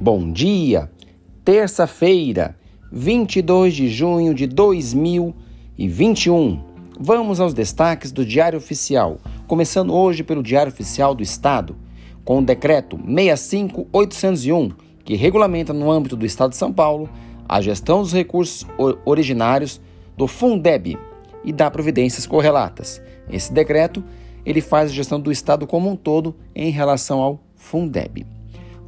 Bom dia! Terça-feira, 22 de junho de 2021. Vamos aos destaques do Diário Oficial, começando hoje pelo Diário Oficial do Estado, com o decreto 65801, que regulamenta no âmbito do Estado de São Paulo a gestão dos recursos originários do Fundeb e dá providências correlatas. Esse decreto, ele faz a gestão do Estado como um todo em relação ao Fundeb.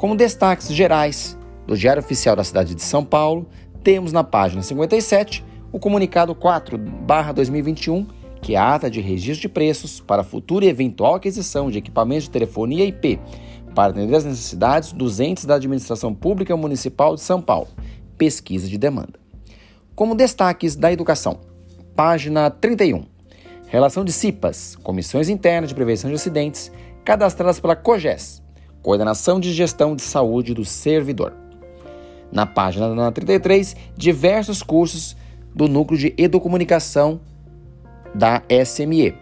Como destaques gerais do Diário Oficial da cidade de São Paulo, temos na página 57 o comunicado 4/2021, que é a ata de registro de preços para futura e eventual aquisição de equipamentos de telefonia IP para atender as necessidades dos entes da administração pública municipal de São Paulo. Pesquisa de demanda. Como destaques da educação, página 31. Relação de CIPAS, Comissões Internas de Prevenção de Acidentes, cadastradas pela COGES, Coordenação de Gestão de Saúde do Servidor. Na página 33, diversos cursos do Núcleo de Educomunicação da SME,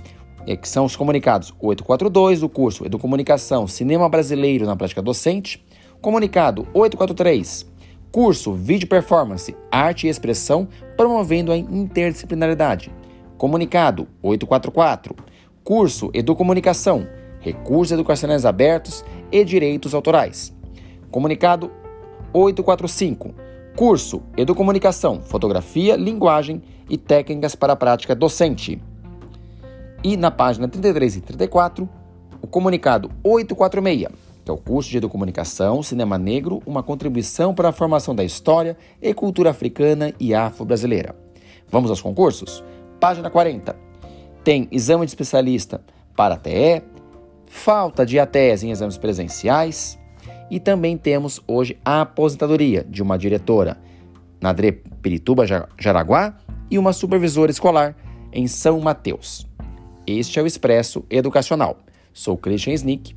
que são os comunicados 842 do curso Educomunicação Cinema Brasileiro na Prática Docente, comunicado 843, curso Vídeo Performance Arte e Expressão promovendo a interdisciplinaridade, comunicado 844, curso Educomunicação Recursos Educacionais Abertos e Direitos Autorais. Comunicado 845. Curso Educomunicação, Fotografia, Linguagem e Técnicas para a Prática Docente. E na página 33 e 34, o comunicado 846, que é o curso de Educomunicação, Cinema Negro, uma contribuição para a formação da história e cultura africana e afro-brasileira. Vamos aos concursos? Página 40. Tem exame de especialista para TE, falta de ATES em exames presenciais e também temos hoje a aposentadoria de uma diretora na DRE Pirituba Jaraguá e uma supervisora escolar em São Mateus. Este é o Expresso Educacional. Sou Christian Snick,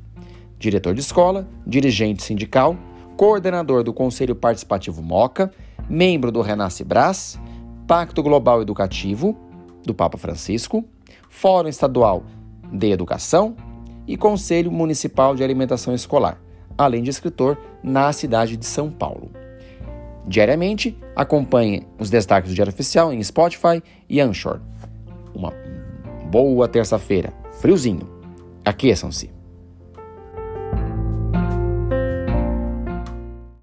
diretor de escola, dirigente sindical, coordenador do Conselho Participativo MOCA, membro do Renasce Brás, Pacto Global Educativo do Papa Francisco, Fórum Estadual de Educação e Conselho Municipal de Alimentação Escolar, além de escritor na cidade de São Paulo. Diariamente, acompanhe os destaques do Diário Oficial em Spotify e Anchor. Uma boa terça-feira, friozinho. Aqueçam-se.